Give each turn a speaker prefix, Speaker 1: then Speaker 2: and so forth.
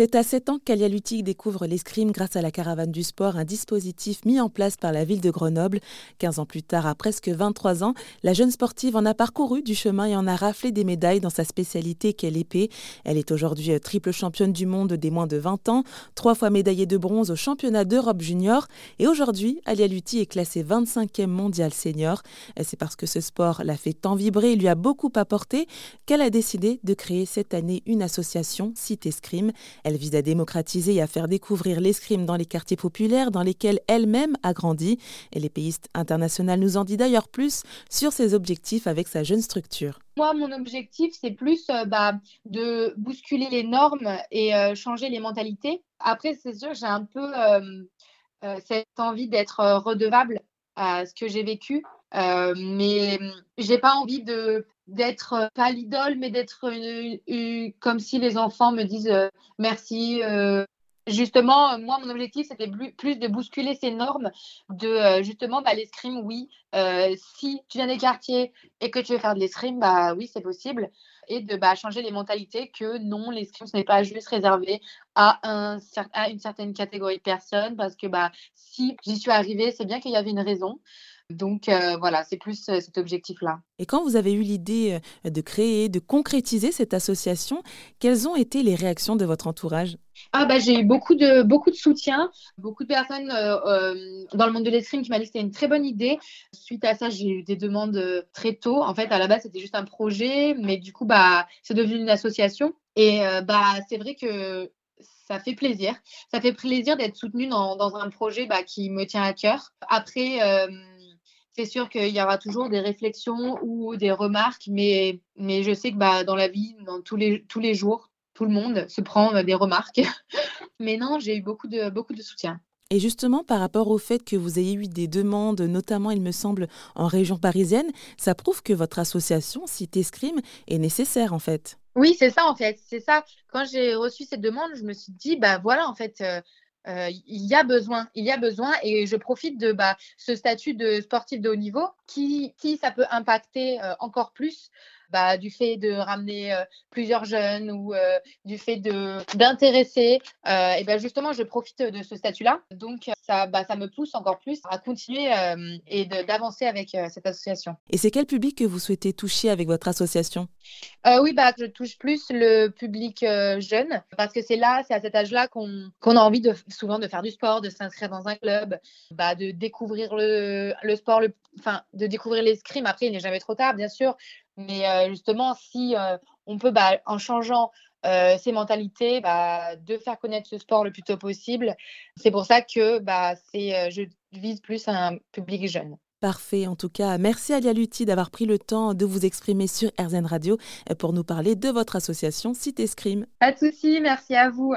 Speaker 1: C'est à 7 ans qu'Alia Lutti découvre l'escrime grâce à la caravane du sport, un dispositif mis en place par la ville de Grenoble. 15 ans plus tard, à presque 23 ans, la jeune sportive en a parcouru du chemin et en a raflé des médailles dans sa spécialité qu'est l'épée. Elle est aujourd'hui euh, triple championne du monde des moins de 20 ans, trois fois médaillée de bronze au championnat d'Europe junior et aujourd'hui, Alia Lutti est classée 25e mondial senior. C'est parce que ce sport l'a fait tant vibrer et lui a beaucoup apporté qu'elle a décidé de créer cette année une association, Cité Escrime. Vise à démocratiser et à faire découvrir l'escrime dans les quartiers populaires dans lesquels elle-même a grandi. Et l'épéiste international nous en dit d'ailleurs plus sur ses objectifs avec sa jeune structure.
Speaker 2: Moi, mon objectif, c'est plus euh, bah, de bousculer les normes et euh, changer les mentalités. Après, c'est sûr, j'ai un peu euh, cette envie d'être redevable à ce que j'ai vécu. Mais j'ai pas envie de d'être euh, pas l'idole, mais d'être comme si les enfants me disent euh, merci. justement, moi, mon objectif, c'était plus, de bousculer ces normes, de justement, bah, l'escrime, oui. si tu viens des quartiers et que tu veux faire de l'escrime, bah oui, c'est possible. Et de bah, changer les mentalités que non, l'escrime, ce n'est pas juste réservé à, un, à une certaine catégorie de personnes, parce que bah, si j'y suis arrivée, c'est bien qu'il y avait une raison. Donc euh, voilà, c'est plus euh, cet objectif-là.
Speaker 1: Et quand vous avez eu l'idée euh, de créer, de concrétiser cette association, quelles ont été les réactions de votre entourage?
Speaker 2: Ah bah, J'ai eu beaucoup de, beaucoup de soutien, beaucoup de personnes dans le monde de l'escrime qui m'ont dit que c'était une très bonne idée. Suite à ça, j'ai eu des demandes très tôt. En fait, à la base, c'était juste un projet, mais du coup, bah, c'est devenu une association. Et bah, c'est vrai que ça fait plaisir. Ça fait plaisir d'être soutenu dans, dans, un projet bah, qui me tient à cœur. Après, c'est sûr qu'il y aura toujours des réflexions ou des remarques, mais, mais je sais que bah, dans la vie, dans tous les, tous les jours, tout le monde se prend euh, des remarques. mais non, j'ai eu beaucoup de, beaucoup de soutien.
Speaker 1: Et justement, par rapport au fait que vous ayez eu des demandes, notamment, il me semble, en région parisienne, ça prouve que votre association, Cité Scream, est nécessaire, en fait.
Speaker 2: Oui, c'est ça, en fait. C'est ça. Quand j'ai reçu cette demande, je me suis dit, bah voilà, en fait, euh, euh, il y a besoin, il y a besoin, et je profite de bah, ce statut de sportif de haut niveau qui, si ça peut impacter euh, encore plus, bah, du fait de ramener euh, plusieurs jeunes ou du fait d'intéresser, et ben justement, je profite de ce statut-là. Donc, ça, bah, ça me pousse encore plus à continuer et d'avancer avec cette association.
Speaker 1: Et c'est quel public que vous souhaitez toucher avec votre association?
Speaker 2: Oui, bah, je touche plus le public jeune parce que c'est là, c'est à cet âge-là qu'on a envie de, souvent de faire du sport, de s'inscrire dans un club, bah, de découvrir le, le sport, le, enfin, de découvrir l'escrime. Après, il n'est jamais trop tard, bien sûr. Mais euh, justement, si euh, on peut, bah, en changeant euh, ses mentalités, bah, de faire connaître ce sport le plus tôt possible, c'est pour ça que bah, je vise plus un public jeune.
Speaker 1: Parfait. En tout cas, merci Alia Lutti d'avoir pris le temps de vous exprimer sur RZN Radio pour nous parler de votre association Cité Scream.
Speaker 2: Pas de souci, merci à vous.